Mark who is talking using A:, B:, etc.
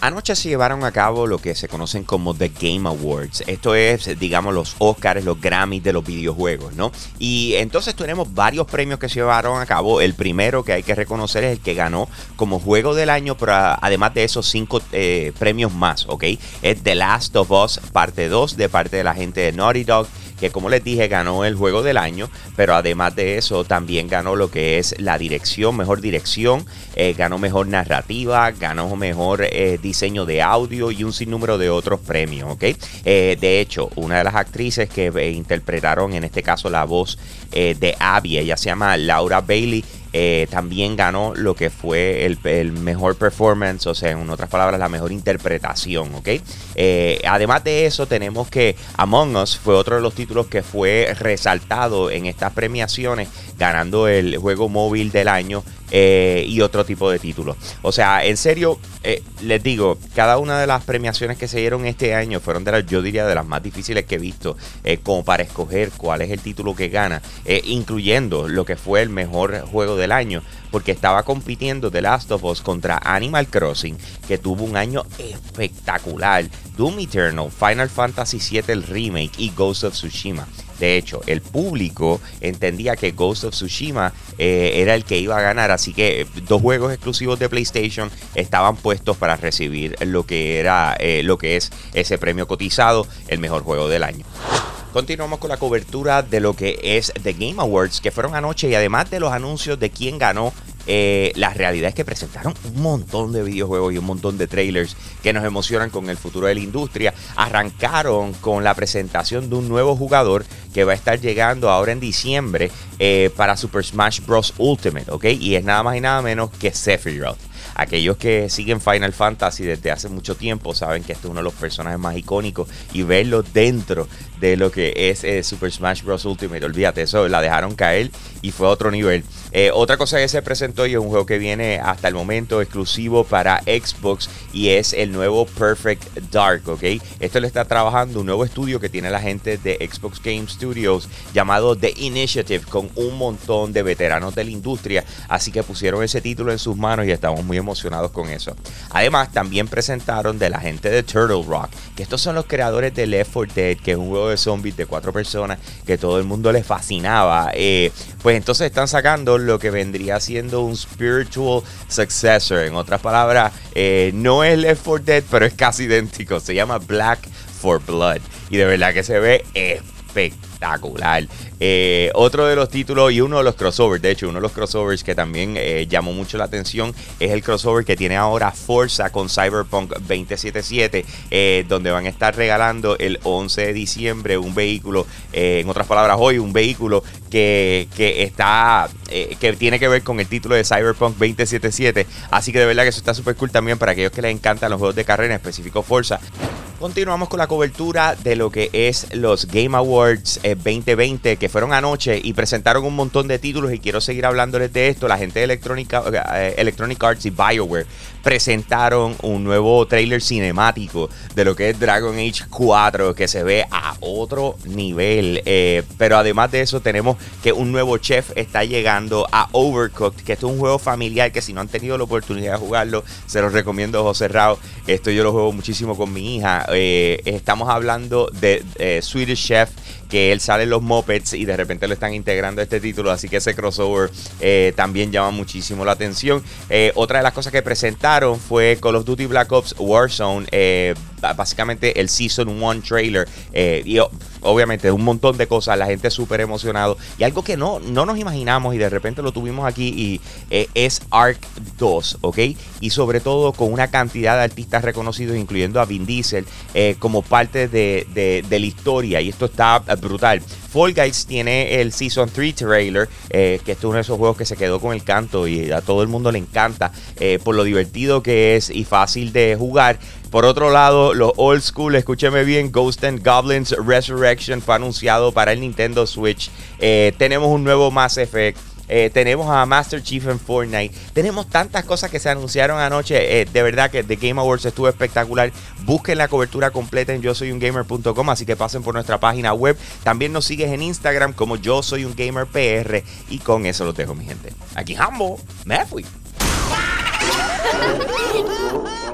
A: Anoche se llevaron a cabo lo que se conocen como The Game Awards. Esto es, digamos, los Oscars, los Grammys de los videojuegos, ¿no? Y entonces tenemos varios premios que se llevaron a cabo. El primero que hay que reconocer es el que ganó como juego del año, pero además de esos cinco eh, premios más, ¿ok? Es The Last of Us, parte 2, de parte de la gente de Naughty Dog que como les dije ganó el juego del año, pero además de eso también ganó lo que es la dirección, mejor dirección, eh, ganó mejor narrativa, ganó mejor eh, diseño de audio y un sinnúmero de otros premios, ¿ok? Eh, de hecho, una de las actrices que interpretaron en este caso la voz de Abby, ella se llama Laura Bailey, eh, también ganó lo que fue el, mejor performance, o sea, en otras palabras, la mejor interpretación, ¿ok? Eh, además de eso, tenemos que Among Us fue otro de los títulos que fue resaltado en estas premiaciones, ganando el juego móvil del año eh, y otro tipo de títulos. O sea, en serio, eh, les digo, cada una de las premiaciones que se dieron este año fueron de las, yo diría, de las más difíciles que he visto, eh, como para escoger cuál es el título que gana, incluyendo lo que fue el mejor juego del año, porque estaba compitiendo The Last of Us contra Animal Crossing, que tuvo un año espectacular, Doom Eternal, Final Fantasy VII el remake y Ghost of Tsushima. De hecho, el público entendía que Ghost of Tsushima eh, era el que iba a ganar, así que dos juegos exclusivos de PlayStation estaban puestos para recibir lo que era eh, lo que es ese premio cotizado, el mejor juego del año. Continuamos con la cobertura de lo que es The Game Awards, que fueron anoche y además de los anuncios de quién ganó eh, la realidad es que presentaron un montón de videojuegos y un montón de trailers que nos emocionan con el futuro de la industria. Arrancaron con la presentación de un nuevo jugador que va a estar llegando ahora en diciembre eh, para Super Smash Bros. Ultimate, ¿ok? Y es nada más y nada menos que Sephiroth. Aquellos que siguen Final Fantasy desde hace mucho tiempo saben que este es uno de los personajes más icónicos y verlo dentro de lo que es eh, Super Smash Bros. Ultimate. Olvídate, eso la dejaron caer y fue a otro nivel. Eh, otra cosa que se presentó y es un juego que viene hasta el momento exclusivo para Xbox y es el nuevo Perfect Dark, ¿ok? Esto le está trabajando un nuevo estudio que tiene la gente de Xbox Game Studios llamado The Initiative con un montón de veteranos de la industria, así que pusieron ese título en sus manos y estamos muy emocionados con eso. Además, también presentaron de la gente de Turtle Rock, que estos son los creadores de Left 4 Dead, que es un juego de zombies de cuatro personas que todo el mundo les fascinaba. Eh, pues entonces están sacando lo que vendría siendo un spiritual successor. En otras palabras, eh, no es Left 4 Dead, pero es casi idéntico. Se llama Black for Blood. Y de verdad que se ve. Eh, otro de los títulos y uno de los crossovers, de hecho, uno de los crossovers que también eh, llamó mucho la atención es el crossover que tiene ahora Forza con Cyberpunk 2077, eh, donde van a estar regalando el 11 de diciembre un vehículo, en otras palabras, hoy un vehículo que, que está, que tiene que ver con el título de Cyberpunk 2077. Así que de verdad que eso está súper cool también para aquellos que les encantan los juegos de carrera, en específico Forza. Continuamos con la cobertura de lo que es los Game Awards 2020 que fueron anoche y presentaron un montón de títulos y quiero seguir hablándoles de esto. La gente de Electronic, eh, Electronic Arts y BioWare presentaron un nuevo trailer cinemático de lo que es Dragon Age 4 que se ve a otro nivel. Eh, pero además de eso tenemos que un nuevo chef está llegando a Overcooked, que es un juego familiar que si no han tenido la oportunidad de jugarlo, se los recomiendo José Rao. Esto yo lo juego muchísimo con mi hija. Eh, estamos hablando de Swedish Chef que él sale en los Muppets y de repente lo están integrando a este título, así que ese crossover eh, también llama muchísimo la atención. Eh, otra de las cosas que presentaron fue Call of Duty Black Ops Warzone, eh, básicamente el Season 1 trailer, y obviamente un montón de cosas, la gente súper emocionado, y algo que no, no nos imaginamos y de repente lo tuvimos aquí y es Ark 2, ¿ok? Y sobre todo con una cantidad de artistas reconocidos, incluyendo a Vin Diesel, como parte de, de, la historia, y esto está brutal. Fall Guys tiene el Season 3 trailer, eh, que es uno de esos juegos que se quedó con el canto y a todo el mundo le encanta eh, por lo divertido que es y fácil de jugar. Por otro lado, los old school, escúcheme bien, Ghost and Goblins Resurrection fue anunciado para el Nintendo Switch. Eh, tenemos un nuevo Mass Effect Eh, tenemos a Master Chief en Fortnite. Tenemos tantas cosas que se anunciaron anoche. Eh, de verdad que The Game Awards estuvo espectacular. Busquen la cobertura completa en yo soy un gamer.com, así que pasen por nuestra página web. También nos sigues en Instagram como yo soy un gamer PR. Y con eso los dejo, mi gente. Aquí Hambo, me fui.